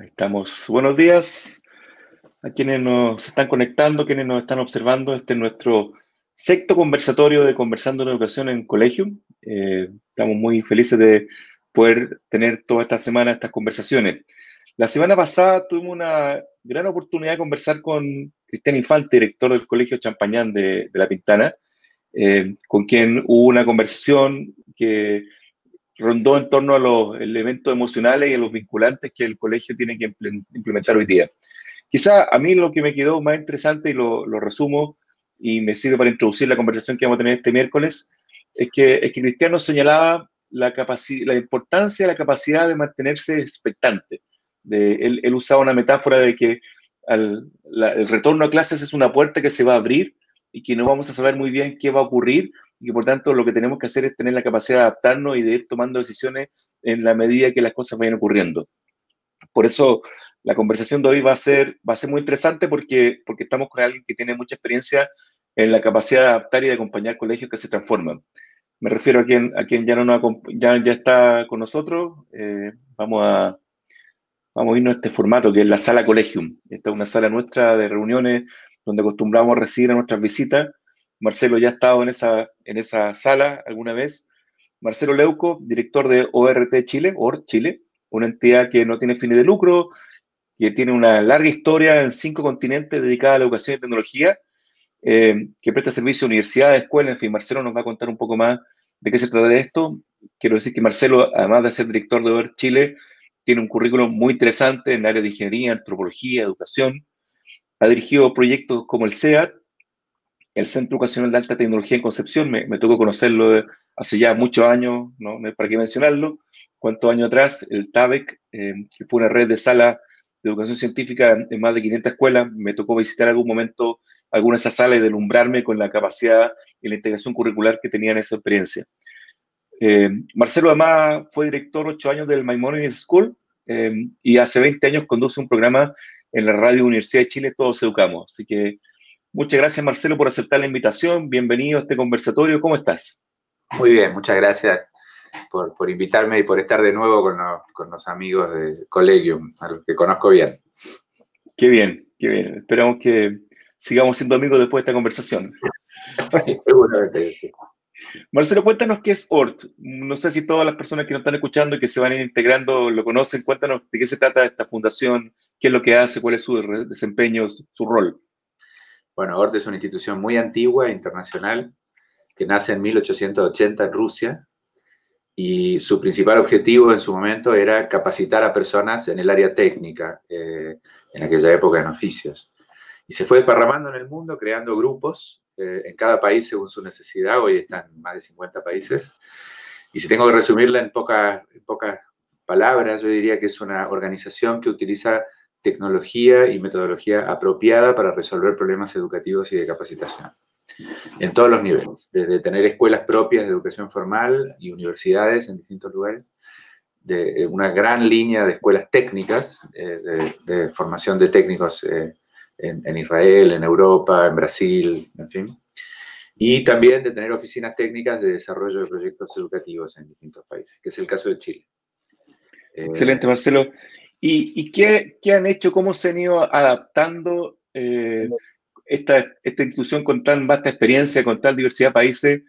Estamos. Buenos días a quienes nos están conectando, quienes nos están observando. Este es nuestro sexto conversatorio de Conversando en Educación en Colegio. Eh, estamos muy felices de poder tener toda esta semana estas conversaciones. La semana pasada tuvimos una gran oportunidad de conversar con Cristian Infante, director del Colegio Champañán de, La Pintana, eh, con quien hubo una conversación que rondó en torno a los elementos emocionales y a los vinculantes que el colegio tiene que implementar hoy día. Quizá a mí lo que me quedó más interesante, y lo, resumo, y me sirve para introducir la conversación que vamos a tener este miércoles, es que, es que Cristiano señalaba la, importancia de la capacidad de mantenerse expectante. Él, usaba una metáfora de que el retorno a clases es una puerta que se va a abrir y que no vamos a saber muy bien qué va a ocurrir y que por tanto lo que tenemos que hacer es tener la capacidad de adaptarnos y de ir tomando decisiones en la medida que las cosas vayan ocurriendo. Por eso la conversación de hoy va a ser, va a ser muy interesante porque, porque estamos con alguien que tiene mucha experiencia en la capacidad de adaptar y de acompañar colegios que se transforman. Me refiero a quien, a quien ya, no ya, ya está con nosotros. Eh, vamos, a, vamos a irnos a este formato que es la sala Colegium. Esta es una sala nuestra de reuniones donde acostumbramos a recibir a nuestras visitas Marcelo ya ha estado en esa, en esa sala alguna vez. Marcelo Leuco, director de ORT Chile, OR Chile, una entidad que no tiene fines de lucro, que tiene una larga historia en cinco continentes dedicada a la educación y tecnología, eh, que presta servicio a universidades, escuelas, en fin, Marcelo nos va a contar un poco más de qué se trata de esto. Quiero decir que Marcelo, además de ser director de OR Chile, tiene un currículum muy interesante en el área de ingeniería, antropología, educación. Ha dirigido proyectos como el CEAT, el Centro Educacional de Alta Tecnología en Concepción, me, me tocó conocerlo hace ya muchos años, no, para qué mencionarlo, cuántos años atrás, el TABEC, eh, que fue una red de salas de educación científica en, más de 500 escuelas, me tocó visitar algún momento alguna de esas salas y delumbrarme con la capacidad y la integración curricular que tenían esa experiencia. Eh, Marcelo además fue director ocho años del Maimonides School eh, y hace 20 años conduce un programa en la Radio Universidad de Chile, Todos Educamos. Así que Muchas gracias, Marcelo, por aceptar la invitación. Bienvenido a este conversatorio. ¿Cómo estás? Muy bien, muchas gracias por, invitarme y por estar de nuevo con los, amigos de Collegium, a los que conozco bien. Qué bien, qué bien. Esperamos que sigamos siendo amigos después de esta conversación. Seguramente. Marcelo, cuéntanos qué es ORT. No sé si todas las personas que nos están escuchando y que se van a ir integrando lo conocen. Cuéntanos de qué se trata esta fundación, qué es lo que hace, cuál es su desempeño, su rol. Bueno, ORT es una institución muy antigua, internacional, que nace en 1880 en Rusia y su principal objetivo en su momento era capacitar a personas en el área técnica, eh, en aquella época en oficios. Y se fue desparramando en el mundo, creando grupos, eh, en cada país según su necesidad, hoy están más de 50 países. Y si tengo que resumirla en pocas, en pocas palabras, yo diría que es una organización que utiliza tecnología y metodología apropiada para resolver problemas educativos y de capacitación. En todos los niveles, desde tener escuelas propias de educación formal y universidades en distintos lugares, de eh, una gran línea de escuelas técnicas, eh, de, formación de técnicos eh, en, Israel, en Europa, en Brasil, en fin, y también de tener oficinas técnicas de desarrollo de proyectos educativos en distintos países, que es el caso de Chile. Excelente, Marcelo. ¿Y, qué, han hecho? ¿Cómo se han ido adaptando eh, esta, institución con tan vasta experiencia, con tal diversidad de países,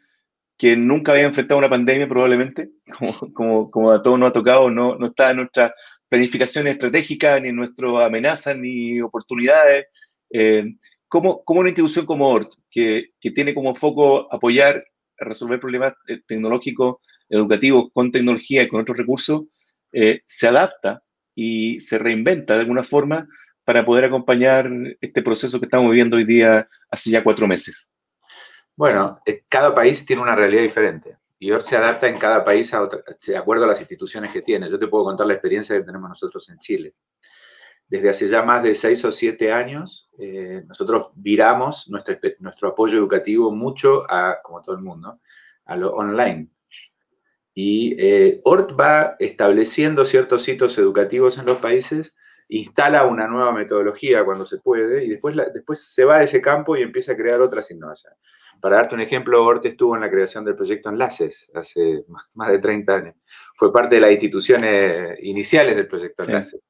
que nunca había enfrentado una pandemia probablemente, como, a todos nos ha tocado, no, está en nuestra planificación estratégica, ni en nuestras amenazas, ni oportunidades? Eh, ¿cómo, ¿cómo, una institución como ORT, que, tiene como foco apoyar resolver problemas eh, tecnológicos, educativos, con tecnología y con otros recursos, se adapta y se reinventa de alguna forma para poder acompañar este proceso que estamos viviendo hoy día hace ya cuatro meses? Bueno, eh, cada país tiene una realidad diferente y se adapta en cada país a de acuerdo a las instituciones que tiene. Yo te puedo contar la experiencia que tenemos nosotros en Chile. Desde hace ya más de seis o siete años, eh, nosotros viramos nuestro, nuestro apoyo educativo mucho a, como todo el mundo, a lo online. Y eh, ORT va estableciendo ciertos sitios educativos en los países, instala una nueva metodología cuando se puede y después, después se va de ese campo y empieza a crear otras innovaciones. Para darte un ejemplo, ORT estuvo en la creación del proyecto Enlaces hace más de 30 años. Fue parte de las instituciones iniciales del proyecto Enlaces.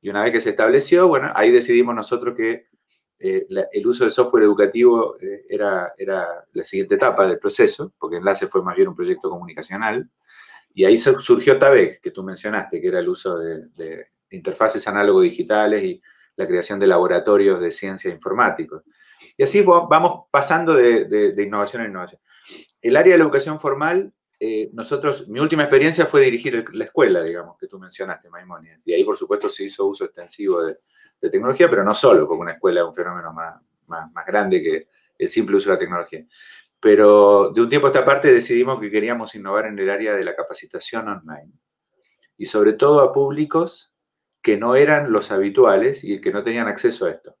Y una vez que se estableció, bueno, ahí decidimos nosotros que eh, el uso de software educativo eh, era, era la siguiente etapa del proceso, porque Enlace fue más bien un proyecto comunicacional. Y ahí surgió TABEC, que tú mencionaste, que era el uso de, interfaces análogo-digitales y la creación de laboratorios de ciencia informáticos. Y así vamos pasando de, innovación a innovación. El área de la educación formal, eh, nosotros, mi última experiencia fue dirigir la escuela, digamos, que tú mencionaste, Maimonides. Y ahí, por supuesto, se hizo uso extensivo de, tecnología, pero no solo, porque una escuela es un fenómeno más, más, grande que el simple uso de la tecnología. Pero de un tiempo a esta parte decidimos que queríamos innovar en el área de la capacitación online. Y sobre todo a públicos que no eran los habituales y que no tenían acceso a esto.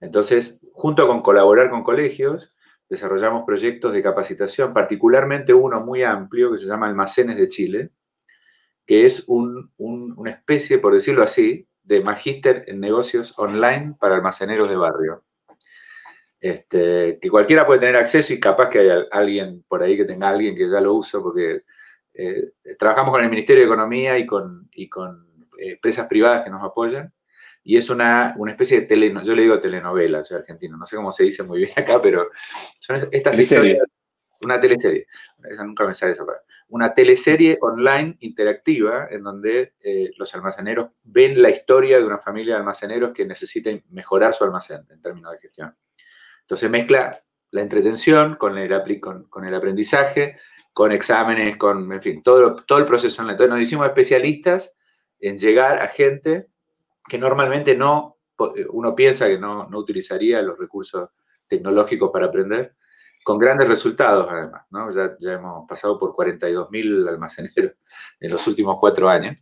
Entonces, junto con colaborar con colegios, desarrollamos proyectos de capacitación, particularmente uno muy amplio que se llama Almacenes de Chile, que es una especie, por decirlo así, de magíster en negocios online para almaceneros de barrio. Este, que cualquiera puede tener acceso y capaz que haya alguien por ahí que tenga alguien que ya lo usa, porque eh, trabajamos con el Ministerio de Economía y con, y con eh, empresas privadas que nos apoyan y es una, especie de telenovela, yo le digo telenovela, soy argentino, no sé cómo se dice muy bien acá, pero son estas historias, una teleserie, esa nunca me sale esa palabra, una teleserie online interactiva en donde eh, los almaceneros ven la historia de una familia de almaceneros que necesita mejorar su almacén en términos de gestión. Entonces mezcla la entretención con el, con, con el aprendizaje, con exámenes, con, en fin, todo, todo el proceso online. Entonces nos hicimos especialistas en llegar a gente que normalmente no, eh, uno piensa que no, utilizaría los recursos tecnológicos para aprender, con grandes resultados además. ¿no? Ya, hemos pasado por 42.000 almaceneros en los últimos cuatro años.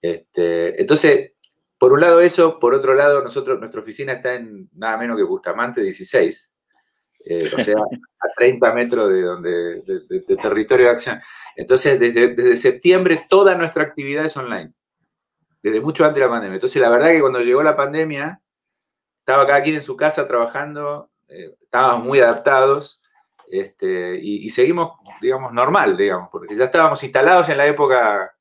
Este, entonces, por un lado eso, por otro lado, nosotros, nuestra oficina está en nada menos que Bustamante 16, eh, o sea, a 30 metros de, donde, de, territorio de acción. Entonces, desde, desde septiembre toda nuestra actividad es online desde mucho antes de la pandemia. Entonces, la verdad que cuando llegó la pandemia, estaba cada quien en su casa trabajando, eh, estábamos muy adaptados este, y, seguimos, digamos, normal, digamos, porque ya estábamos instalados en la época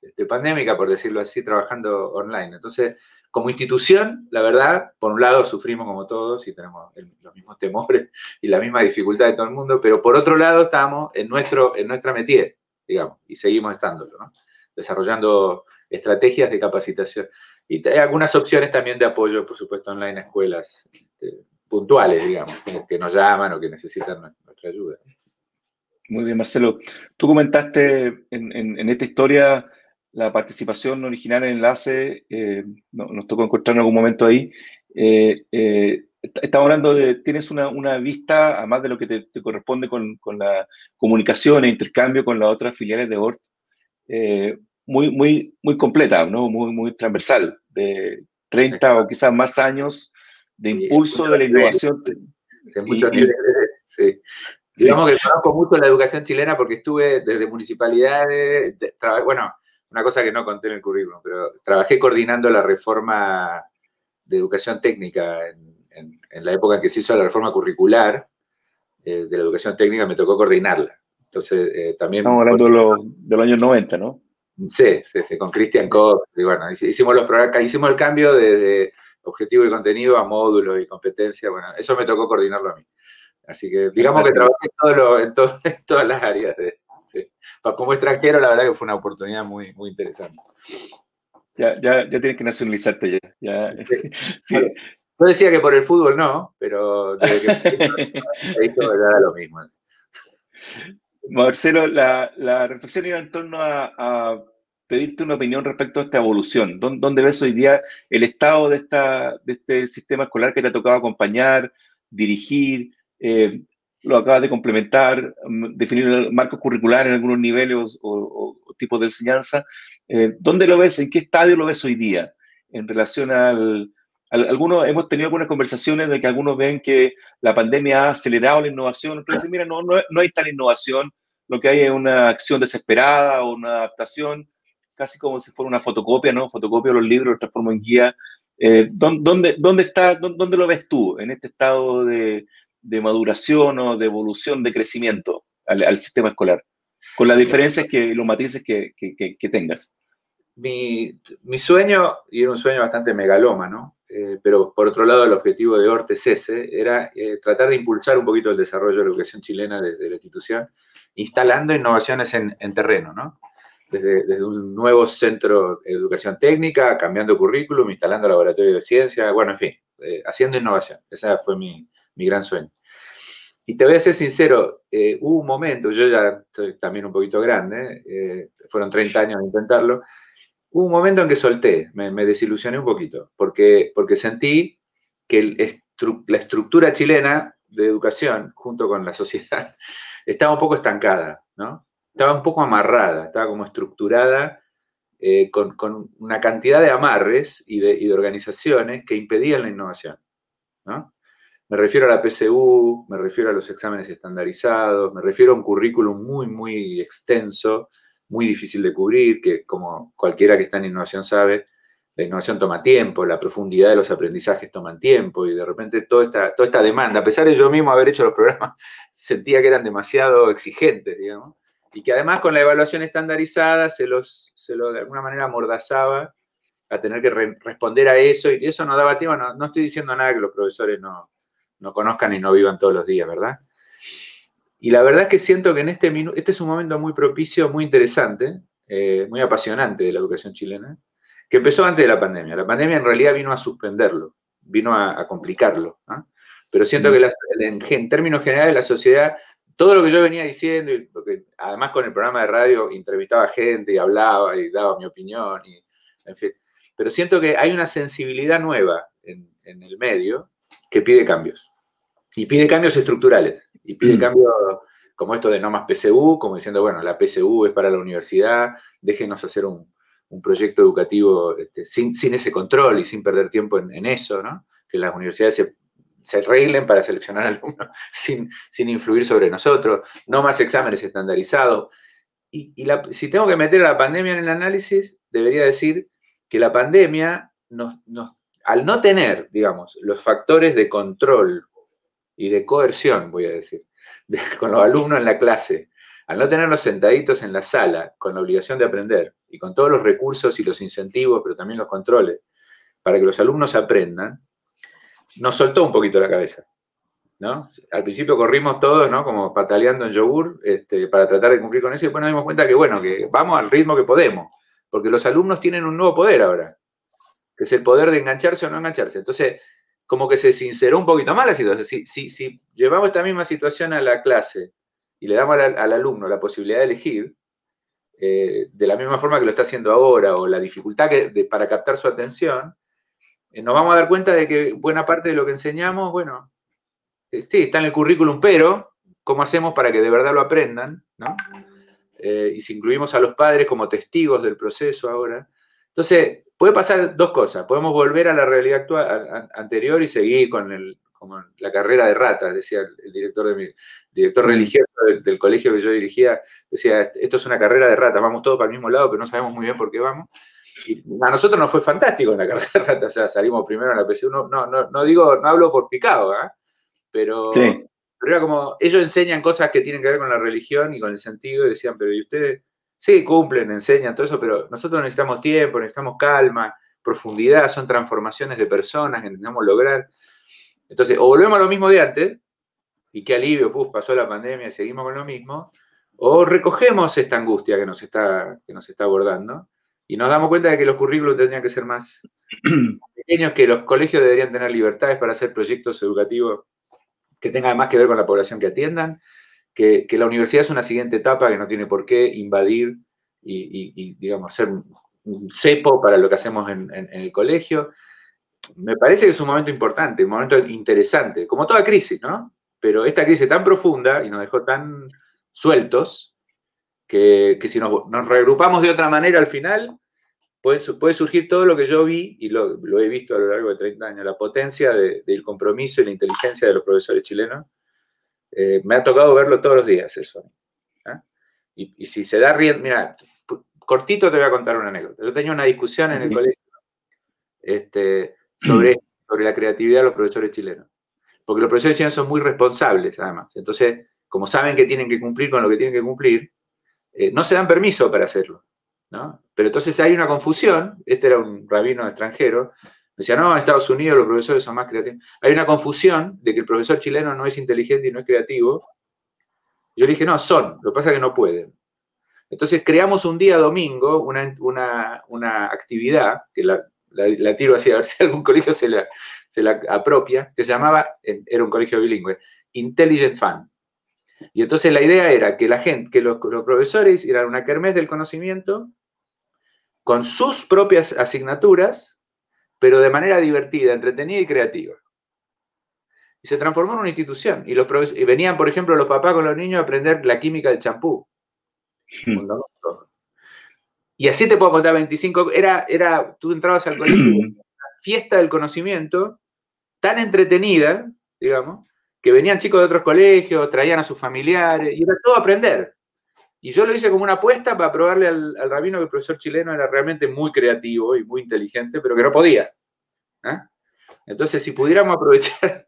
este, pandémica, por decirlo así, trabajando online. Entonces, como institución, la verdad, por un lado sufrimos como todos y tenemos los mismos temores y la misma dificultad de todo el mundo, pero por otro lado estamos en, nuestro, en nuestra métier, digamos, y seguimos estándolo, ¿no? desarrollando estrategias de capacitación. Y hay algunas opciones también de apoyo, por supuesto, online a escuelas este, puntuales, digamos, que, nos llaman o que necesitan nuestra ayuda. Muy bien, Marcelo. Tú comentaste en, esta historia la participación original en Enlace, eh, nos tocó encontrar en algún momento ahí. Eh, eh, estamos hablando de, tienes una, vista, además de lo que te, corresponde con, con, la comunicación e intercambio con las otras filiales de ORT, muy, muy, muy completa, ¿no? muy, muy transversal, de 30 o quizás más años de impulso de la innovación. Sí, Digamos que conozco mucho la educación chilena porque estuve desde municipalidades, bueno, una cosa que no conté en el currículum, pero trabajé coordinando la reforma de educación técnica en, la época en que se hizo la reforma curricular eh, de la educación técnica, me tocó coordinarla. Entonces, eh, también... Estamos hablando de, los, de los años 90, ¿no? Sí, sí, sí, con Christian Koch. Y bueno, hicimos, los hicimos el cambio de, objetivo y contenido a módulos y competencia. Bueno, eso me tocó coordinarlo a mí. Así que digamos que trabajé en, todas las áreas. Como extranjero, la verdad que fue una oportunidad muy, muy interesante. Ya, ya, ya tienes que nacionalizarte ya. Yo decía que por el fútbol no, pero desde que ya da lo mismo. Marcelo, la, reflexión iba en torno a, pedirte una opinión respecto a esta evolución. ¿Dónde, ves hoy día el estado de, esta, de este sistema escolar que te ha tocado acompañar, dirigir? Eh, lo acabas de complementar, mm, definir marcos curriculares en algunos niveles o, tipos de enseñanza. Eh, ¿Dónde lo ves? ¿En qué estadio lo ves hoy día en relación al, algunos hemos tenido algunas conversaciones de que algunos ven que la pandemia ha acelerado la innovación. Entonces, mira, no, no, hay tal innovación, lo que hay es una acción desesperada o una adaptación, casi como si fuera una fotocopia, ¿no? Fotocopia los libros, los transformo en guía. Eh, ¿dónde, dónde, está, dónde, lo ves tú en este estado de, de maduración o de evolución, de crecimiento al, sistema escolar? Con las diferencias que los matices que, que, que tengas. mi, sueño, y era un sueño bastante megalómano, eh, pero por otro lado el objetivo de Orte es ese, era eh, tratar de impulsar un poquito el desarrollo de la educación chilena desde la institución, instalando innovaciones en, terreno, ¿no? Desde, un nuevo centro de educación técnica, cambiando currículum, instalando laboratorio de ciencia, bueno, en fin, eh, haciendo innovación. Ese fue mi, mi, gran sueño. Y te voy a ser sincero, hubo un momento, yo ya estoy también un poquito grande, fueron 30 años de intentarlo, Hubo un momento en que solté, me, desilusioné un poquito, porque, porque sentí que la estructura chilena de educación, junto con la sociedad, estaba un poco estancada, ¿no? Estaba un poco amarrada, estaba como estructurada eh, con, una cantidad de amarres y de, organizaciones que impedían la innovación, ¿no? Me refiero a la PSU, me refiero a los exámenes estandarizados, me refiero a un currículum muy, muy extenso, muy difícil de cubrir, que como cualquiera que está en innovación sabe, la innovación toma tiempo, la profundidad de los aprendizajes toman tiempo y de repente toda esta, toda esta demanda, a pesar de yo mismo haber hecho los programas, sentía que eran demasiado exigentes, digamos, y que además con la evaluación estandarizada se los, se lo de alguna manera amordazaba a tener que responder a eso y eso no daba tiempo, no, no, estoy diciendo nada que los profesores no, no conozcan y no vivan todos los días, ¿verdad? Y la verdad es que siento que en este minuto, este es un momento muy propicio, muy interesante, eh, muy apasionante de la educación chilena, que empezó antes de la pandemia. La pandemia en realidad vino a suspenderlo, vino a, complicarlo. Pero siento que en, términos generales la sociedad, todo lo que yo venía diciendo, y además con el programa de radio entrevistaba gente y hablaba y daba mi opinión, y, en fin, pero siento que hay una sensibilidad nueva en, en el medio que pide cambios. Y pide cambios estructurales y pide mm. cambio como esto de no más PSU, como diciendo, bueno, la PSU es para la universidad, déjenos hacer un, proyecto educativo este, sin, ese control y sin perder tiempo en, eso, ¿no? Que las universidades se, se arreglen para seleccionar alumnos sin, sin influir sobre nosotros, no más exámenes estandarizados. Y, si tengo que meter a la pandemia en el análisis, debería decir que la pandemia, nos, al no tener, digamos, los factores de control y de coerción, voy a decir, con los alumnos en la clase, al no tenerlos sentaditos en la sala con la obligación de aprender y con todos los recursos y los incentivos, pero también los controles, para que los alumnos aprendan, nos soltó un poquito la cabeza. ¿no? Al principio corrimos todos, ¿no? Como pataleando en yogur este, para tratar de cumplir con eso y después nos dimos cuenta que, bueno, que vamos al ritmo que podemos, porque los alumnos tienen un nuevo poder ahora, que es el poder de engancharse o no engancharse. Entonces, como que se sinceró un poquito más la situación. Si, si, llevamos esta misma situación a la clase y le damos al, alumno la posibilidad de elegir, eh, de la misma forma que lo está haciendo ahora, o la dificultad para captar su atención, nos vamos a dar cuenta de que buena parte de lo que enseñamos, bueno, eh, sí, está en el currículum, pero ¿cómo hacemos para que de verdad lo aprendan? y si incluimos a los padres como testigos del proceso ahora. Entonces, puede pasar dos cosas. Podemos volver a la realidad actual, anterior y seguir con el, como la carrera de ratas, decía el, director, de mi, director religioso del, colegio que yo dirigía, decía, esto es una carrera de ratas, vamos todos para el mismo lado, pero no sabemos muy bien por qué vamos. Y a nosotros nos fue fantástico en la carrera o sea, salimos primero en la PSU, no, no, no, digo, no hablo por picado, ¿eh? pero, pero era como, ellos enseñan cosas que tienen que ver con la religión y con el sentido, y decían, pero ¿y ustedes? Sí, cumplen, enseñan, todo eso, pero nosotros necesitamos tiempo, necesitamos calma, profundidad, son transformaciones de personas que necesitamos lograr. Entonces, o volvemos a lo mismo de antes, y qué alivio, puf, pasó la pandemia y seguimos con lo mismo, o recogemos esta angustia que nos está, que nos está abordando y nos damos cuenta de que los currículos tendrían que ser más pequeños, que los colegios deberían tener libertades para hacer proyectos educativos que tengan además que ver con la población que atiendan, que, la universidad es una siguiente etapa que no tiene por qué invadir y, digamos, ser un cepo para lo que hacemos en, el colegio. Me parece que es un momento importante, un momento interesante, como toda crisis, ¿no? Pero esta crisis tan profunda y nos dejó tan sueltos que, si nos, regrupamos de otra manera al final, puede, puede surgir todo lo que yo vi y lo, he visto a lo largo de 30 años, la potencia del compromiso y la inteligencia de los profesores chilenos eh, me ha tocado verlo todos los días eso. ¿ah? Y, si se da riendo, mira, cortito te voy a contar una anécdota. Yo tenía una discusión en el colegio este, sobre, sobre la creatividad de los profesores chilenos. Porque los profesores chilenos son muy responsables, además. Entonces, como saben que tienen que cumplir con lo que tienen que cumplir, eh, no se dan permiso para hacerlo. ¿no? Pero entonces hay una confusión, este era un rabino extranjero, decía, no, en Estados Unidos los profesores son más creativos. Hay una confusión de que el profesor chileno no es inteligente y no es creativo. Yo le dije, no, son, lo que pasa es que no pueden. Entonces creamos un día domingo una, actividad, que la, tiro así a ver si algún colegio se la, se la apropia, que se llamaba, era un colegio bilingüe, Intelligent Fun. Y entonces la idea era que la gente, que los, profesores hicieran una kermés del conocimiento con sus propias asignaturas, pero de manera divertida, entretenida y creativa. Y se transformó en una institución. Y, los y venían, por ejemplo, los papás con los niños a aprender la química del champú. Hmm. Y así te puedo contar 25. Era, era, tú entrabas al colegio, una fiesta del conocimiento, tan entretenida, digamos, que venían chicos de otros colegios, traían a sus familiares, y era todo aprender. Y yo lo hice como una apuesta para probarle al, rabino que el profesor chileno era realmente muy creativo y muy inteligente, pero que no podía. ¿eh? Entonces, si pudiéramos aprovechar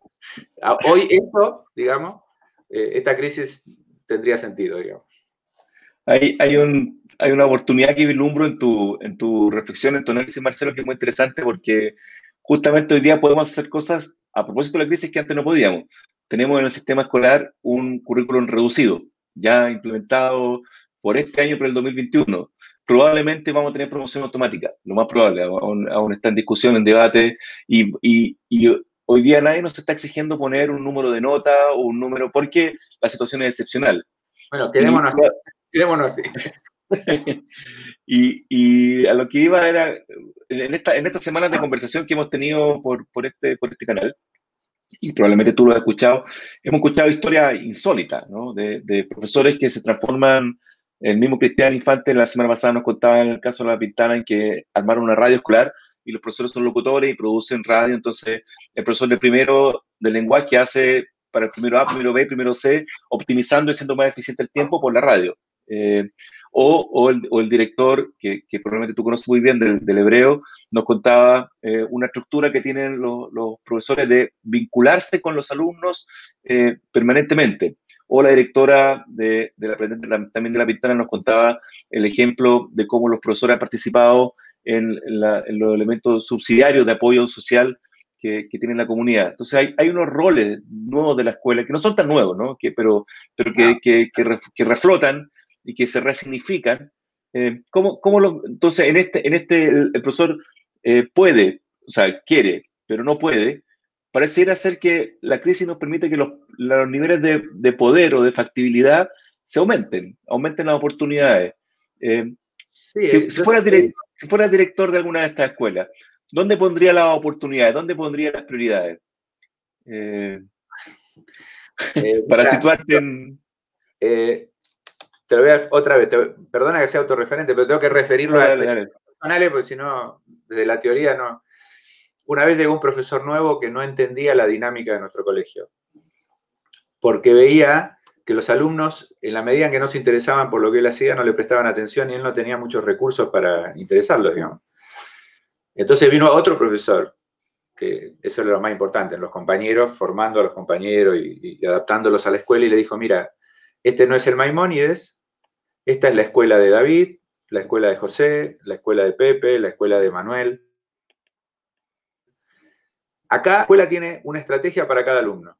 hoy esto, digamos, eh, esta crisis tendría sentido, digamos. Hay, hay, un, hay una oportunidad que vislumbro en tu, en tu reflexión, en tu análisis, Marcelo, que es muy interesante porque justamente hoy día podemos hacer cosas a propósito de la crisis que antes no podíamos tenemos en el sistema escolar un currículum reducido, ya implementado por este año, por el 2021. Probablemente vamos a tener promoción automática, lo más probable, aún, está en discusión, en debate, y, hoy día nadie nos está exigiendo poner un número de nota o un número, porque la situación es excepcional. Bueno, quedémonos, quedémonos así. y, a lo que iba era, en, esta, en estas semanas de conversación que hemos tenido por, por, este, por este canal, y probablemente tú lo has escuchado, hemos escuchado historias insólitas, ¿no? De, profesores que se transforman, el mismo Cristian Infante la semana pasada nos contaba en el caso de La Pintana en que armaron una radio escolar y los profesores son locutores y producen radio, entonces el profesor de primero de lenguaje hace para el primero A, primero B, primero C, optimizando y siendo más eficiente el tiempo por la radio. Eh, o, el, director, que, probablemente tú conoces muy bien del, hebreo, nos contaba eh, una estructura que tienen los, profesores de vincularse con los alumnos eh, permanentemente. O la directora de, la, también de la Pintana nos contaba el ejemplo de cómo los profesores han participado en, los elementos subsidiarios de apoyo social que, que, tiene la comunidad. Entonces hay, hay, unos roles nuevos de la escuela que no son tan nuevos, ¿no? que, pero, pero que, que, que, reflotan y que se resignifican. Eh, ¿cómo, cómo lo, entonces, en este, en este el, profesor eh, puede, o sea, quiere, pero no puede, pareciera ser que la crisis nos permite que los, los niveles de, de, poder o de factibilidad se aumenten, aumenten las oportunidades. Eh, si, fuera director, si fuera director de alguna de estas escuelas, ¿dónde pondría las oportunidades? ¿Dónde pondría las prioridades? para situarte en te lo voy a otra vez, perdona que sea autorreferente, pero tengo que referirlo a personales, porque si no, desde la teoría no. Una vez llegó un profesor nuevo que no entendía la dinámica de nuestro colegio, porque veía que los alumnos, en la medida en que no se interesaban por lo que él hacía, no le prestaban atención y él no tenía muchos recursos para interesarlos, digamos. Entonces vino otro profesor, que eso era lo más importante, los compañeros, formando a los compañeros y adaptándolos a la escuela, y le dijo, mira, este no es el Maimónides, esta es la escuela de David, la escuela de José, la escuela de Pepe, la escuela de Manuel. Acá la escuela tiene una estrategia para cada alumno.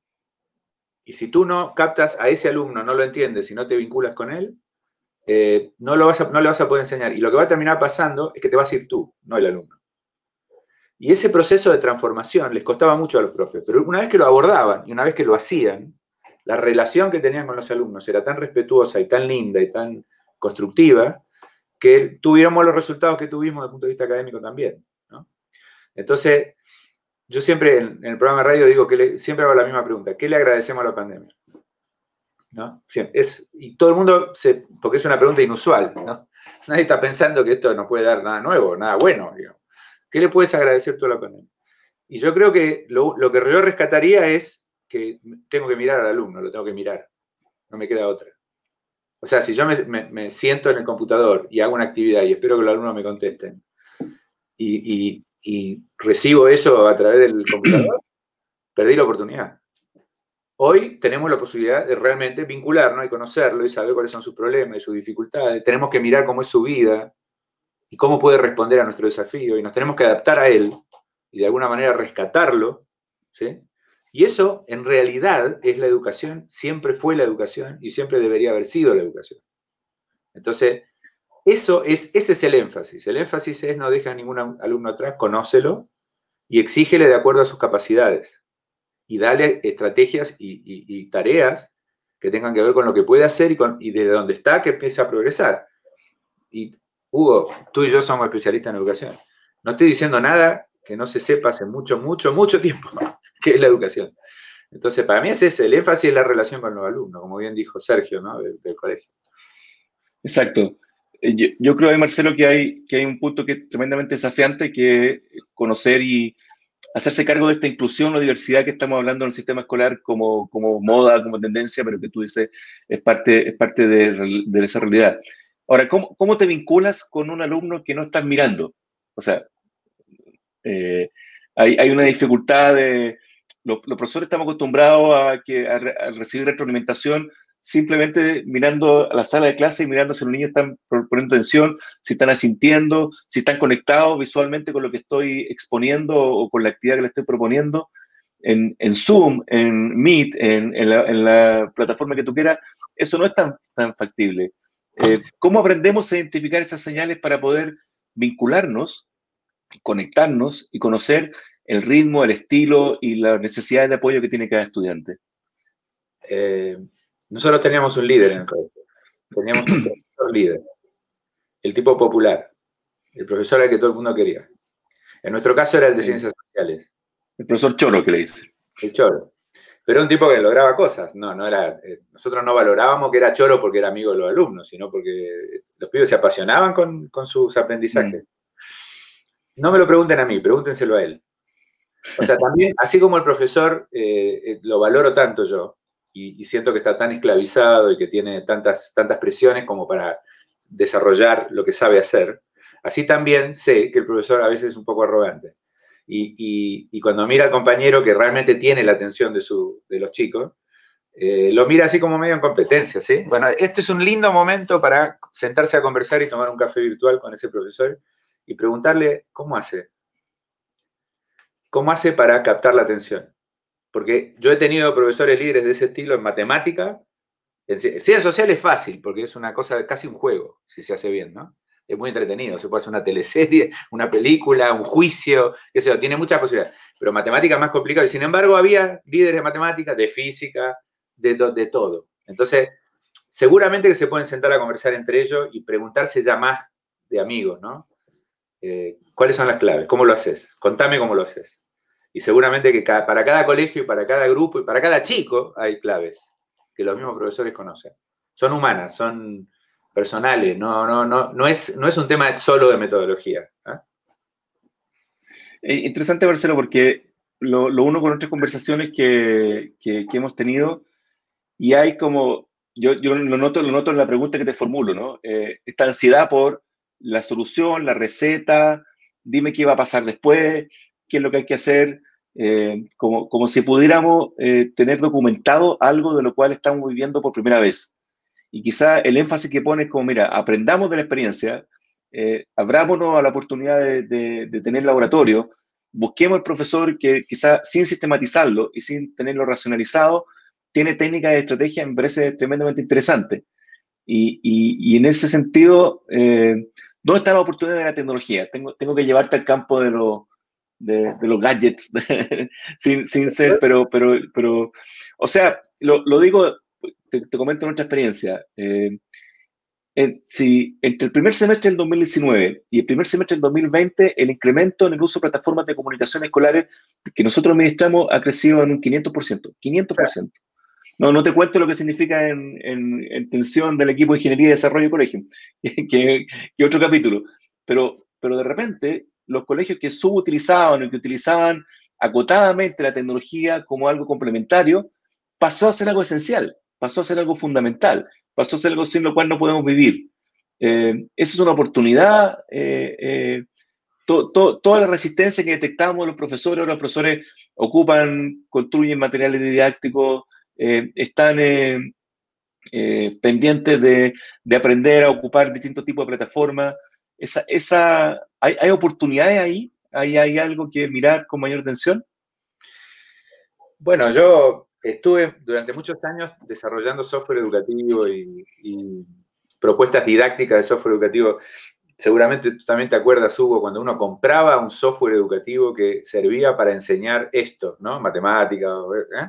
Y si tú no captas a ese alumno, no lo entiendes y no te vinculas con él, eh, no, lo vas no le vas a poder enseñar. Y lo que va a terminar pasando es que te vas a ir tú, no el alumno. Y ese proceso de transformación les costaba mucho a los profes, pero una vez que lo abordaban y una vez que lo hacían, la relación que tenían con los alumnos era tan respetuosa y tan linda y tan constructiva que tuviéramos los resultados que tuvimos desde el punto de vista académico también. Entonces, yo siempre en, el programa de radio digo que siempre hago la misma pregunta, ¿qué le agradecemos a la pandemia? ¿No? Es, y todo el mundo, se, porque es una pregunta inusual, ¿no? nadie está pensando que esto no puede dar nada nuevo, nada bueno. ¿Qué le puedes agradecer tú a la pandemia? Y yo creo que lo, lo que yo rescataría es que tengo que mirar al alumno, lo tengo que mirar. No me queda otra. O sea, si yo me, siento en el computador y hago una actividad y espero que los alumnos me contesten y, recibo eso a través del computador, perdí la oportunidad. Hoy tenemos la posibilidad de realmente vincularnos y conocerlo y saber cuáles son sus problemas y sus dificultades. Tenemos que mirar cómo es su vida, y cómo puede responder a nuestro desafío y nos tenemos que adaptar a él y de alguna manera rescatarlo, ¿sí? Y eso en realidad es la educación, siempre fue la educación y siempre debería haber sido la educación. Entonces, eso es, ese es el énfasis. El énfasis es no deja a ningún alumno atrás, conócelo y exígele de acuerdo a sus capacidades. Y dale estrategias y, tareas que tengan que ver con lo que puede hacer y, con, y desde donde está que empiece a progresar. Y Hugo, tú y yo somos especialistas en educación. No estoy diciendo nada que no se sepa hace mucho, mucho, mucho tiempo, que es la educación. Entonces, para mí ese es el énfasis en la relación con los alumnos, como bien dijo Sergio, ¿no? del, colegio. Exacto. Eh, yo, creo, Marcelo, que hay, que hay un punto que es tremendamente desafiante, que es conocer y hacerse cargo de esta inclusión o diversidad que estamos hablando en el sistema escolar como, como moda, como tendencia, pero que tú dices es parte, es parte de, de esa realidad. Ahora, ¿cómo, te vinculas con un alumno que no estás mirando? O sea, eh, hay, una dificultad de... Los, profesores estamos acostumbrados a, recibir retroalimentación simplemente mirando a la sala de clase y mirando si los niños están poniendo atención, si están asintiendo, si están conectados visualmente con lo que estoy exponiendo o con la actividad que le estoy proponiendo. En, Zoom, en Meet, en, la, plataforma que tú quieras, eso no es tan, tan factible. Eh, ¿Cómo aprendemos a identificar esas señales para poder vincularnos, conectarnos y conocer el ritmo, el estilo y las necesidades de apoyo que tiene cada estudiante? Eh, nosotros teníamos un líder en el colegio. Teníamos un profesor líder. El tipo popular. El profesor al que todo el mundo quería. En nuestro caso era el de ciencias sociales. El profesor Choro, que le dice. El Choro. Pero un tipo que lograba cosas, no, no era, eh, nosotros no valorábamos que era choro porque era amigo de los alumnos, sino porque los pibes se apasionaban con, sus aprendizajes. Mm. No me lo pregunten a mí, pregúntenselo a él. O sea, también, así como el profesor eh, eh, lo valoro tanto yo, y, siento que está tan esclavizado y que tiene tantas, tantas presiones como para desarrollar lo que sabe hacer, así también sé que el profesor a veces es un poco arrogante y, cuando mira al compañero que realmente tiene la atención de, su, de los chicos, eh, lo mira así como medio en competencia, ¿sí? Bueno, este es un lindo momento para sentarse a conversar y tomar un café virtual con ese profesor y preguntarle cómo hace. ¿Cómo hace para captar la atención? Porque yo he tenido profesores líderes de ese estilo en matemática. En ciencias sociales es fácil, porque es una cosa, casi un juego, si se hace bien, ¿no? es muy entretenido. Se puede hacer una teleserie, una película, un juicio, qué tiene muchas posibilidades. Pero matemática es más complicado. Y sin embargo, había líderes de matemática, de física, de, de todo. Entonces, seguramente que se pueden sentar a conversar entre ellos y preguntarse ya más de amigos, ¿no? Eh, ¿Cuáles son las claves? ¿Cómo lo haces? Contame cómo lo haces. Y seguramente que para cada colegio y para cada grupo y para cada chico hay claves que los mismos profesores conocen. Son humanas, son, personales, no, no, no, no, es, no es un tema solo de metodología. ¿ah? Eh, interesante, Marcelo, porque lo, uno con otras conversaciones que, hemos tenido, y hay como, yo, yo lo, noto, lo noto en la pregunta que te formulo, ¿no? Eh, esta ansiedad por la solución, la receta, dime qué va a pasar después, qué es lo que hay que hacer, eh, como, como si pudiéramos tener documentado algo de lo cual estamos viviendo por primera vez. Y quizá el énfasis que pone es como, mira, aprendamos de la experiencia, eh, abrámonos a la oportunidad de, tener laboratorio, busquemos el profesor que quizá sin sistematizarlo y sin tenerlo racionalizado, tiene técnicas y estrategias, me parece tremendamente interesante. Y, en ese sentido, eh, ¿dónde está la oportunidad de la tecnología? Tengo, tengo que llevarte al campo de, de, los gadgets, sin, sin, ser, pero, pero, pero, o sea, lo, lo digo te, comento nuestra experiencia. Eh, si entre el primer semestre del 2019 y el primer semestre del 2020, el incremento en el uso de plataformas de comunicación escolares que nosotros administramos ha crecido en un 500%. 500%. No, no te cuento lo que significa en, en, tensión del equipo de ingeniería y desarrollo de colegio, que, que, otro capítulo. Pero, pero de repente, los colegios que subutilizaban o que utilizaban acotadamente la tecnología como algo complementario, pasó a ser algo esencial pasó a ser algo fundamental, pasó a ser algo sin lo cual no podemos vivir. Eh, esa es una oportunidad. Eh, eh, toda la resistencia que detectamos los profesores, los profesores ocupan, construyen materiales didácticos, están pendientes de, aprender a ocupar distintos tipos de plataformas. Esa, esa, ¿hay, ¿Hay oportunidades ahí? ¿Hay, ¿Hay algo que mirar con mayor atención? Bueno, yo estuve durante muchos años desarrollando software educativo y, propuestas didácticas de software educativo seguramente tú también te acuerdas, Hugo, cuando uno compraba un software educativo que servía para enseñar esto, ¿no? Matemática, ¿eh?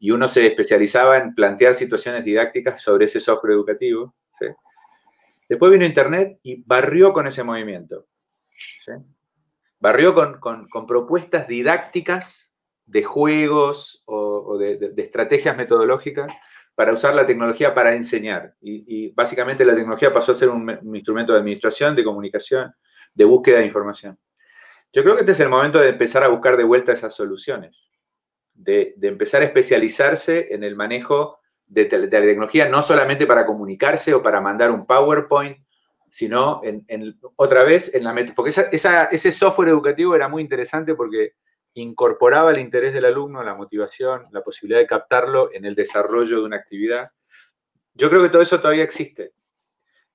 y uno se especializaba en plantear situaciones didácticas sobre ese software educativo. Después vino Internet y barrió con ese movimiento. Barrió con, propuestas didácticas de juegos o, de estrategias metodológicas para usar la tecnología para enseñar. Y, básicamente la tecnología pasó a ser un, instrumento de administración, de comunicación, de búsqueda de información. Yo creo que este es el momento de empezar a buscar de vuelta esas soluciones, de, empezar a especializarse en el manejo de, la tecnología, no solamente para comunicarse o para mandar un PowerPoint, sino en, otra vez en la... Porque ese software educativo era muy interesante porque incorporaba el interés del alumno, la motivación, la posibilidad de captarlo en el desarrollo de una actividad. Yo creo que todo eso todavía existe.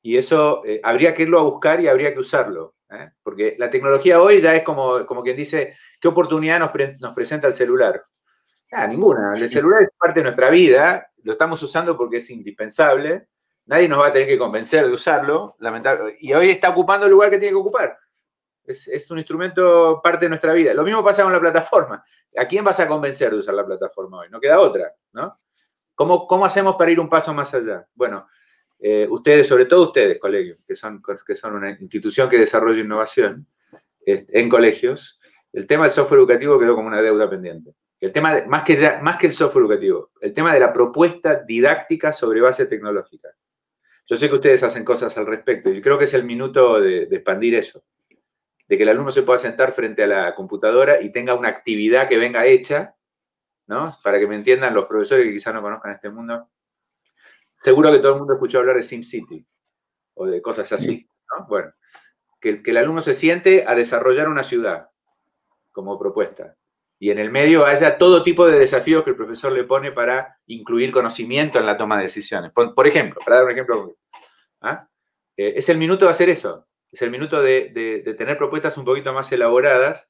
Y eso eh, habría que irlo a buscar y habría que usarlo. ¿eh? Porque la tecnología hoy ya es como, como quien dice, ¿qué oportunidad nos, nos presenta el celular? Ah, ninguna. El celular es parte de nuestra vida, lo estamos usando porque es indispensable. Nadie nos va a tener que convencer de usarlo, lamentablemente. Y hoy está ocupando el lugar que tiene que ocupar. Es, un instrumento parte de nuestra vida. Lo mismo pasa con la plataforma. ¿A quién vas a convencer de usar la plataforma hoy? No queda otra, ¿no? ¿Cómo, cómo hacemos para ir un paso más allá? Bueno, eh, ustedes, sobre todo ustedes, colegios, que son, que son una institución que desarrolla innovación en colegios, el tema del software educativo quedó como una deuda pendiente. El tema, más, que más que el software educativo, el tema de la propuesta didáctica sobre base tecnológica. Yo sé que ustedes hacen cosas al respecto y creo que es el minuto de expandir eso de que el alumno se pueda sentar frente a la computadora y tenga una actividad que venga hecha, ¿no? Para que me entiendan los profesores que quizás no conozcan este mundo. Seguro que todo el mundo escuchó hablar de SimCity o de cosas así, ¿no? Bueno, que, que el alumno se siente a desarrollar una ciudad como propuesta. Y en el medio haya todo tipo de desafíos que el profesor le pone para incluir conocimiento en la toma de decisiones. Por, ejemplo, para dar un ejemplo, ¿ah? eh, es el minuto de hacer eso. Es el minuto de, tener propuestas un poquito más elaboradas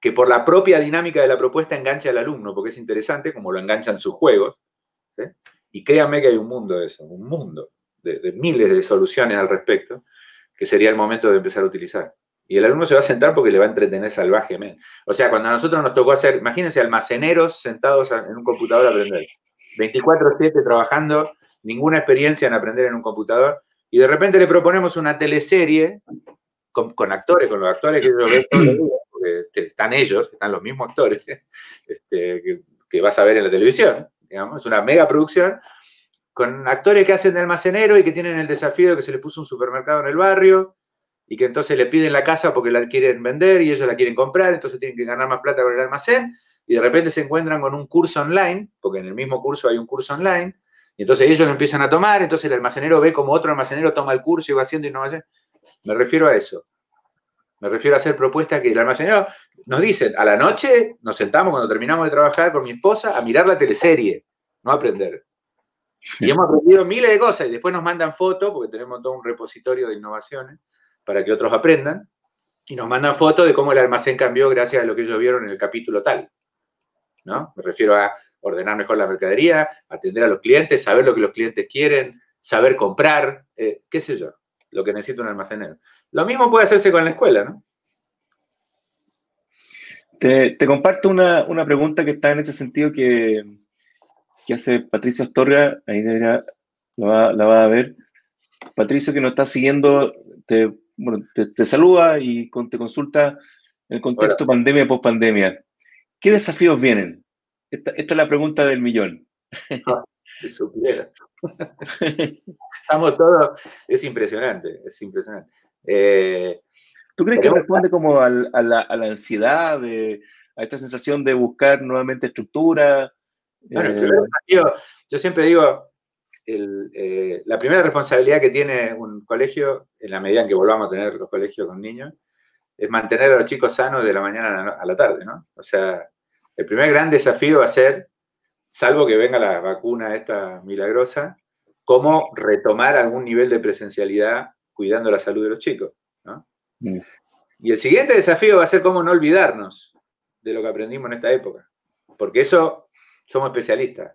que por la propia dinámica de la propuesta enganche al alumno, porque es interesante, como lo enganchan sus juegos. Y créanme que hay un mundo de eso, un mundo de, miles de soluciones al respecto, que sería el momento de empezar a utilizar. Y el alumno se va a sentar porque le va a entretener salvajemente. O sea, cuando a nosotros nos tocó hacer, imagínense, almaceneros sentados en un computador a aprender. 24-7 trabajando, ninguna experiencia en aprender en un computador y de repente le proponemos una teleserie con, actores, con los actores que yo veo porque este, están ellos, están los mismos actores este, que, vas a ver en la televisión, digamos, es una mega producción, con actores que hacen de almacenero y que tienen el desafío de que se les puso un supermercado en el barrio y que entonces le piden la casa porque la quieren vender y ellos la quieren comprar, entonces tienen que ganar más plata con el almacén y de repente se encuentran con un curso online, porque en el mismo curso hay un curso online, y entonces ellos lo empiezan a tomar, entonces el almacenero ve como otro almacenero toma el curso y va haciendo innovación. Me refiero a eso. Me refiero a hacer propuestas que el almacenero nos dice, a la noche nos sentamos cuando terminamos de trabajar con mi esposa a mirar la teleserie, no a aprender. Y hemos aprendido miles de cosas y después nos mandan fotos, porque tenemos todo un repositorio de innovaciones para que otros aprendan, y nos mandan fotos de cómo el almacén cambió gracias a lo que ellos vieron en el capítulo tal. ¿no? Me refiero a ordenar mejor la mercadería, atender a los clientes, saber lo que los clientes quieren, saber comprar, eh, qué sé yo, lo que necesita un almacenero. Lo mismo puede hacerse con la escuela, ¿no? Te, comparto una, pregunta que está en este sentido que, hace Patricio Astorga, ahí debería, la va, a ver. Patricio que nos está siguiendo, te, saluda y te consulta el contexto pandemia post pandemia. ¿Qué desafíos vienen? Esta, es la pregunta del millón. Ah, supiera. Estamos todos, es impresionante, es impresionante. Eh, ¿Tú crees que responde como a, la, ansiedad, a esta sensación de buscar nuevamente estructura? Bueno, eh, yo siempre digo, eh, la primera responsabilidad que tiene un colegio, en la medida en que volvamos a tener los colegios con niños, es mantener a los chicos sanos de la mañana a la tarde, ¿no? O sea, el primer gran desafío va a ser, salvo que venga la vacuna esta milagrosa, cómo retomar algún nivel de presencialidad cuidando la salud de los chicos. ¿no? Mm. Y el siguiente desafío va a ser cómo no olvidarnos de lo que aprendimos en esta época, porque eso somos especialistas.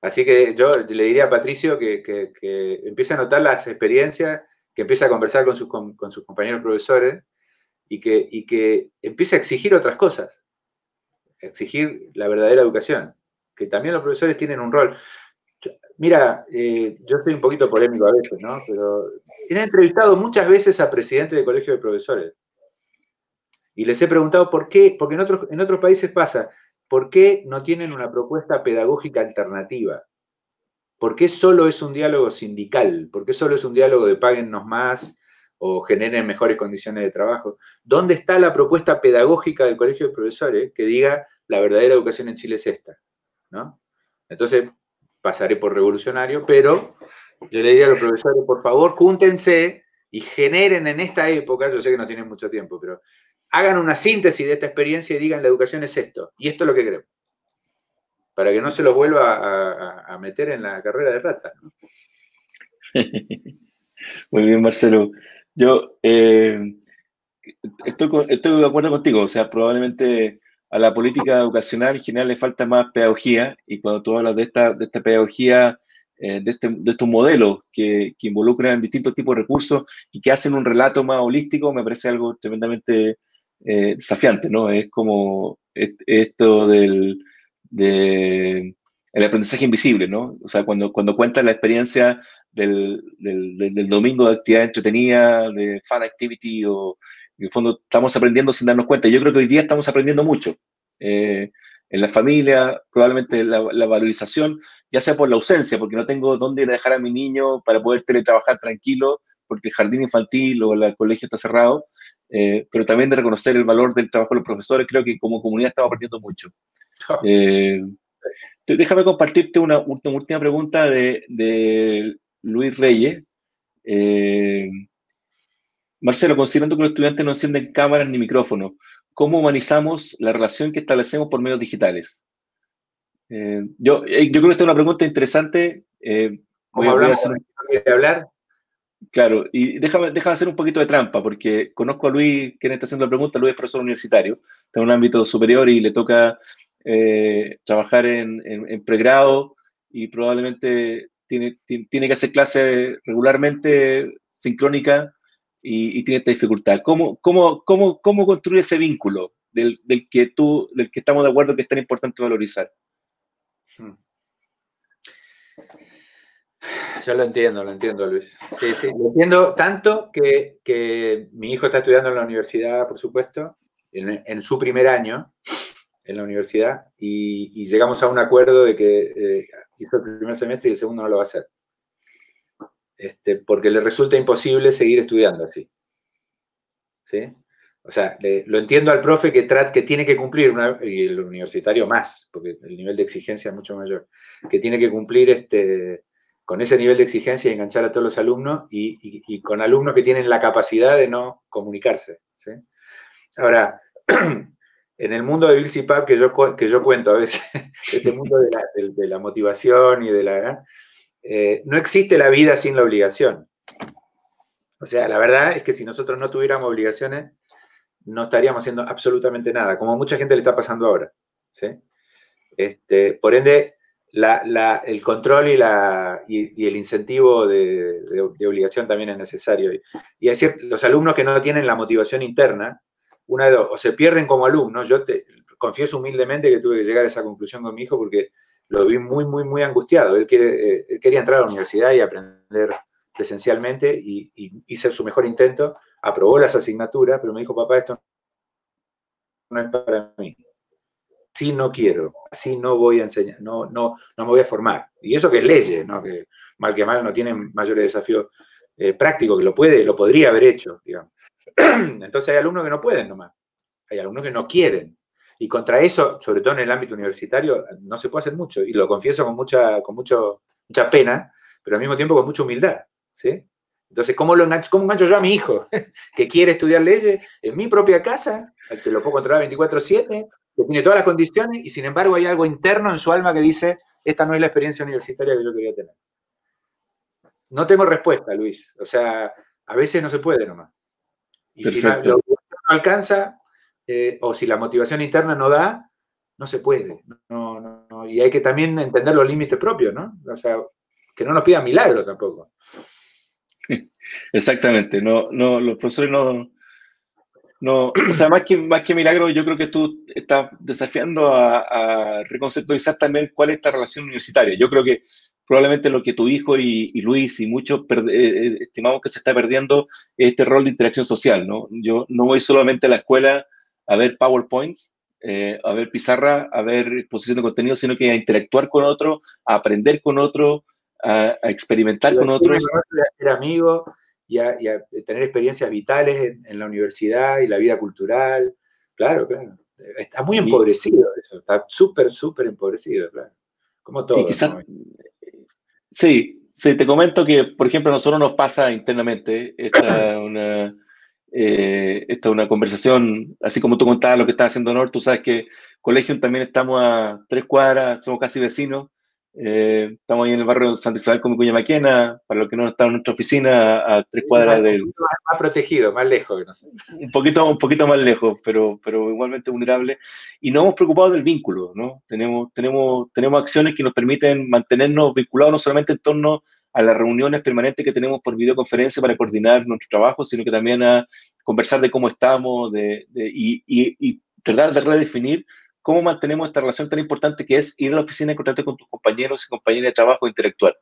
Así que yo le diría a Patricio que, empiece a notar las experiencias, que empiece a conversar con sus, compañeros profesores y que, y que empiece a exigir otras cosas, exigir la verdadera educación, que también los profesores tienen un rol. Mira, eh, yo estoy un poquito polémico a veces, ¿no? Pero he entrevistado muchas veces a presidentes de colegios de profesores y les he preguntado por qué, porque en otros, en otros países pasa, ¿por qué no tienen una propuesta pedagógica alternativa? ¿Por qué solo es un diálogo sindical? ¿Por qué solo es un diálogo de páguennos más o generen mejores condiciones de trabajo? ¿Dónde está la propuesta pedagógica del colegio de profesores que diga la verdadera educación en Chile es esta? ¿no? Entonces, pasaré por revolucionario, pero yo le diría a los profesores, por favor, júntense y generen en esta época, yo sé que no tienen mucho tiempo, pero hagan una síntesis de esta experiencia y digan, la educación es esto, y esto es lo que queremos, para que no se los vuelva a, meter en la carrera de rata. Muy bien, Marcelo. Yo eh, estoy, estoy de acuerdo contigo, o sea, probablemente a la política educacional en general le falta más pedagogía y cuando tú hablas de esta, de esta pedagogía, eh, de, este, de, estos modelos que, que, involucran distintos tipos de recursos y que hacen un relato más holístico, me parece algo tremendamente eh, desafiante, ¿no? Es como esto del de, el aprendizaje invisible, ¿no? O sea, cuando, cuando cuentas la experiencia del, del, domingo de actividad entretenida, de fan activity o en el fondo estamos aprendiendo sin darnos cuenta. Yo creo que hoy día estamos aprendiendo mucho. Eh, en la familia, probablemente la, valorización, ya sea por la ausencia, porque no tengo dónde ir a dejar a mi niño para poder teletrabajar tranquilo, porque el jardín infantil o el colegio está cerrado, eh, pero también de reconocer el valor del trabajo de los profesores, creo que como comunidad estamos aprendiendo mucho. Eh, déjame compartirte una, última pregunta de, de Luis Reyes. Eh, Marcelo, considerando que los estudiantes no encienden cámaras ni micrófonos, ¿cómo humanizamos la relación que establecemos por medios digitales? Yo, yo creo que esta es una pregunta interesante. Eh, ¿Cómo hablamos? A hablar? Claro, y déjame, déjame hacer un poquito de trampa, porque conozco a Luis, quien está haciendo la pregunta, Luis es profesor universitario, está en un ámbito superior y le toca trabajar en, pregrado y probablemente tiene, tiene que hacer clases regularmente sincrónica y, tiene esta dificultad. ¿Cómo, cómo, cómo, cómo construir ese vínculo del, del, que tú, del que estamos de acuerdo que es tan importante valorizar? Hmm. Yo lo entiendo, lo entiendo, Luis. Sí, sí, lo entiendo tanto que, que mi hijo está estudiando en la universidad, por supuesto, en, su primer año en la universidad, y, llegamos a un acuerdo de que eh, hizo el primer semestre y el segundo no lo va a hacer. Este, porque le resulta imposible seguir estudiando así. ¿Sí? O sea, lo entiendo al profe que, que tiene que cumplir, y el universitario más, porque el nivel de exigencia es mucho mayor, que tiene que cumplir este, con ese nivel de exigencia y enganchar a todos los alumnos y, con alumnos que tienen la capacidad de no comunicarse. Ahora, en el mundo de Bill que yo, que yo cuento a veces, este mundo de la, de la motivación y de la... Eh, no existe la vida sin la obligación. O sea, la verdad es que si nosotros no tuviéramos obligaciones, no estaríamos haciendo absolutamente nada, como mucha gente le está pasando ahora. Este, por ende, el control y, la, y, el incentivo de, obligación también es necesario. Y, y decir, los alumnos que no tienen la motivación interna, una de dos, o se pierden como alumnos. Yo te confieso humildemente que tuve que llegar a esa conclusión con mi hijo porque lo vi muy, muy, muy angustiado. Él, quiere, eh, quería entrar a la universidad y aprender presencialmente y, hice su mejor intento. Aprobó las asignaturas, pero me dijo, papá, esto no es para mí. Así no quiero, así no voy a enseñar, no, no, no me voy a formar. Y eso que es leyes, ¿no? que mal que mal no tiene mayores desafíos eh, prácticos, que lo puede, lo podría haber hecho, digamos. Entonces hay alumnos que no pueden nomás, hay alumnos que no quieren. Y contra eso, sobre todo en el ámbito universitario, no se puede hacer mucho. Y lo confieso con mucha, con mucho, mucha pena, pero al mismo tiempo con mucha humildad. ¿sí? Entonces, ¿cómo, lo engancho, ¿cómo engancho yo a mi hijo que quiere estudiar leyes en mi propia casa, al que lo puedo controlar 24-7, que tiene todas las condiciones y sin embargo hay algo interno en su alma que dice, esta no es la experiencia universitaria que yo quería tener? No tengo respuesta, Luis. O sea, a veces no se puede nomás. Y si la, no alcanza, eh, o si la motivación interna no da, no se puede. y hay que también entender los límites propios, ¿no? O sea, que no nos pidan milagro tampoco. Exactamente, no, no, los profesores no, no, o sea, más que, más que milagro, yo creo que tú estás desafiando a, reconceptualizar también cuál es esta relación universitaria. Yo creo que probablemente lo que tu hijo y, Luis y muchos eh, eh, estimamos que se está perdiendo es este rol de interacción social, ¿no? Yo no voy solamente a la escuela a ver PowerPoints, eh, a ver pizarra, a ver exposición de contenido, sino que a interactuar con otro, a aprender con otro, a, experimentar con otros. Ser amigo y a, tener experiencias vitales en, la universidad y la vida cultural. Claro, claro. Está muy empobrecido eso, está súper, súper empobrecido, claro. Como todo. Sí, sí, te comento que, por ejemplo, a nosotros nos pasa internamente esta una, eh, esta una conversación, así como tú contabas lo que está haciendo Nor, tú sabes que Colegio también estamos a tres cuadras, somos casi vecinos, eh, estamos ahí en el barrio de Santa Isabel con mi cuña Maquena, para los que no están en nuestra oficina, a, tres cuadras del... Más protegido, más lejos que no sé. Un poquito, un poquito más lejos, pero, pero igualmente vulnerable. Y no hemos preocupado del vínculo, ¿no? Tenemos, tenemos, tenemos acciones que nos permiten mantenernos vinculados no solamente en torno a las reuniones permanentes que tenemos por videoconferencia para coordinar nuestro trabajo, sino que también a conversar de cómo estamos de, y, y, y tratar de redefinir cómo mantenemos esta relación tan importante que es ir a la oficina y encontrarte con tus compañeros y compañeras de trabajo intelectual.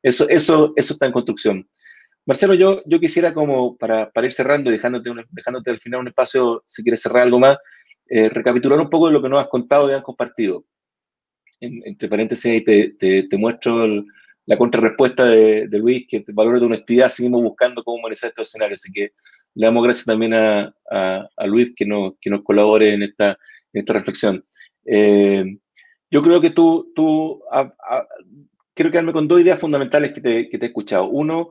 Eso, eso, eso está en construcción. Marcelo, yo, yo quisiera como para, para ir cerrando y dejándote, dejándote al final un espacio, si quieres cerrar algo más, eh, recapitular un poco de lo que nos has contado y has compartido. entre paréntesis, te, te, te muestro la contrarrespuesta de, de, Luis, que valor de honestidad seguimos buscando cómo humanizar estos escenarios. Así que le damos gracias también a, a, a Luis que, no, que nos colabore en esta, en esta reflexión. Eh, yo creo que tú, tú quiero quedarme con dos ideas fundamentales que te, que te he escuchado. Uno,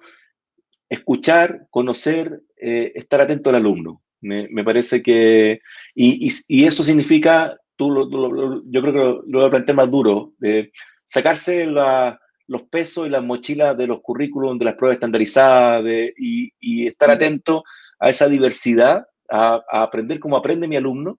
escuchar, conocer, eh, estar atento al alumno. Me, me parece que, y, y, y, eso significa, tú lo, yo creo que lo, lo, voy a plantear más duro, de sacarse la, los pesos y las mochilas de los currículums, de las pruebas estandarizadas, de, y, y, estar atento a esa diversidad, a, a aprender cómo aprende mi alumno,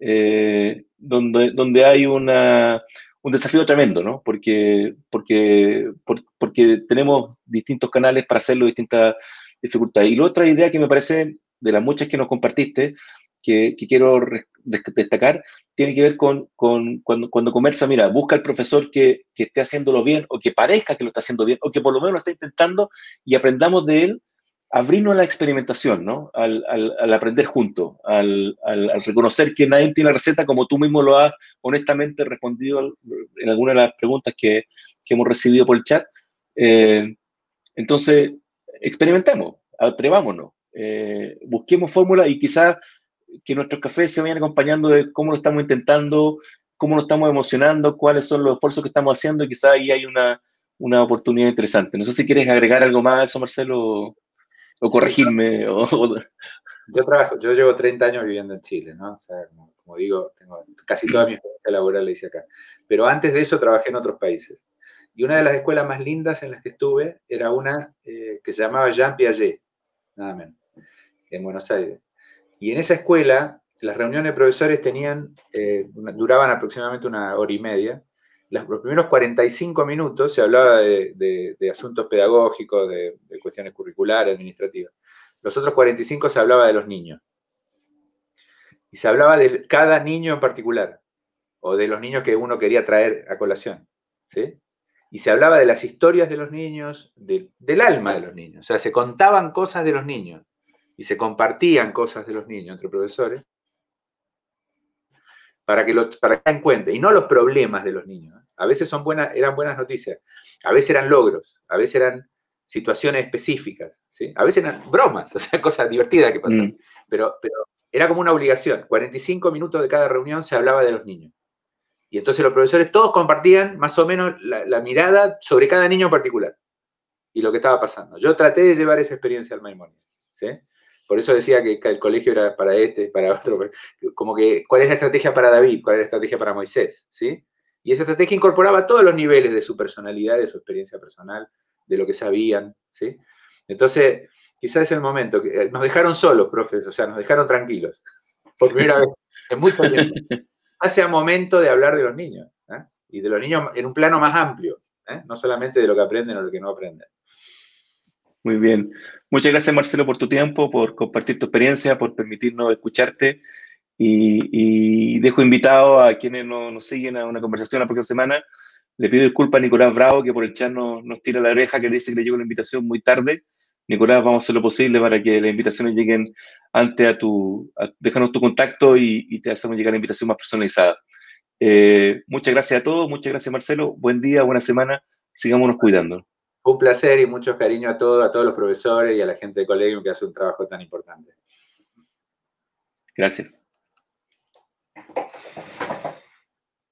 eh, donde, donde hay una, un desafío tremendo, ¿no? Porque, porque, porque tenemos distintos canales para hacerlo, distintas dificultades. Y la otra idea que me parece, de las muchas que nos compartiste, que, que quiero destacar, tiene que ver con, con, cuando, cuando conversa, mira, busca al profesor que, que esté haciéndolo bien, o que parezca que lo está haciendo bien, o que por lo menos lo está intentando, y aprendamos de él abrirnos a la experimentación, ¿no? Al, aprender juntos, al, reconocer que nadie tiene la receta, como tú mismo lo has honestamente respondido en algunas de las preguntas que, que hemos recibido por el chat. Eh, entonces, experimentemos, atrevámonos, eh, busquemos fórmulas y quizás que nuestros cafés se vayan acompañando de cómo lo estamos intentando, cómo nos estamos emocionando, cuáles son los esfuerzos que estamos haciendo y quizás ahí hay una, una oportunidad interesante. No sé si quieres agregar algo más a eso, Marcelo o corregirme. Yo trabajo, yo llevo 30 años viviendo en Chile, ¿no? O sea, como, digo, tengo casi toda mi experiencia laboral la hice acá. Pero antes de eso trabajé en otros países. Y una de las escuelas más lindas en las que estuve era una eh, que se llamaba Jean Piaget, nada menos, en Buenos Aires. Y en esa escuela, las reuniones de profesores tenían, eh, duraban aproximadamente una hora y media, los primeros 45 minutos se hablaba de, asuntos pedagógicos, de, cuestiones curriculares, administrativas. Los otros 45 se hablaba de los niños. Y se hablaba de cada niño en particular, o de los niños que uno quería traer a colación. ¿sí? Y se hablaba de las historias de los niños, del alma de los niños. O sea, se contaban cosas de los niños y se compartían cosas de los niños entre profesores para que lo para que en cuenta, y no los problemas de los niños. ¿eh? A veces son buenas, eran buenas noticias, a veces eran logros, a veces eran situaciones específicas, ¿sí? a veces eran bromas, o sea, cosas divertidas que pasaban, mm. pero, pero era como una obligación. 45 minutos de cada reunión se hablaba de los niños. Y entonces los profesores todos compartían más o menos la, la mirada sobre cada niño en particular y lo que estaba pasando. Yo traté de llevar esa experiencia al Maimonides. ¿sí? Por eso decía que el colegio era para este, para otro. Como que, ¿cuál es la estrategia para David? ¿Cuál es la estrategia para Moisés? ¿Sí? Y esa estrategia incorporaba todos los niveles de su personalidad, de su experiencia personal, de lo que sabían. ¿sí? Entonces, quizás es el momento. Eh, nos dejaron solos, profes, o sea, nos dejaron tranquilos. Por primera vez mucho tiempo. Hace momento de hablar de los niños. ¿eh? Y de los niños en un plano más amplio, ¿eh? no solamente de lo que aprenden o lo que no aprenden. Muy bien. Muchas gracias, Marcelo, por tu tiempo, por compartir tu experiencia, por permitirnos escucharte. Y, dejo invitado a quienes nos, siguen a una conversación la próxima semana. Le pido disculpas a Nicolás Bravo, que por el chat nos, nos tira la oreja, que dice que le llegó la invitación muy tarde. Nicolás, vamos a hacer lo posible para que las invitaciones lleguen antes a tu, déjanos tu contacto y, te hacemos llegar la invitación más personalizada. Eh, muchas gracias a todos, muchas gracias Marcelo, buen día, buena semana, sigámonos cuidando. Un placer y mucho cariño a todos, a todos los profesores y a la gente de colegio que hace un trabajo tan importante. Gracias.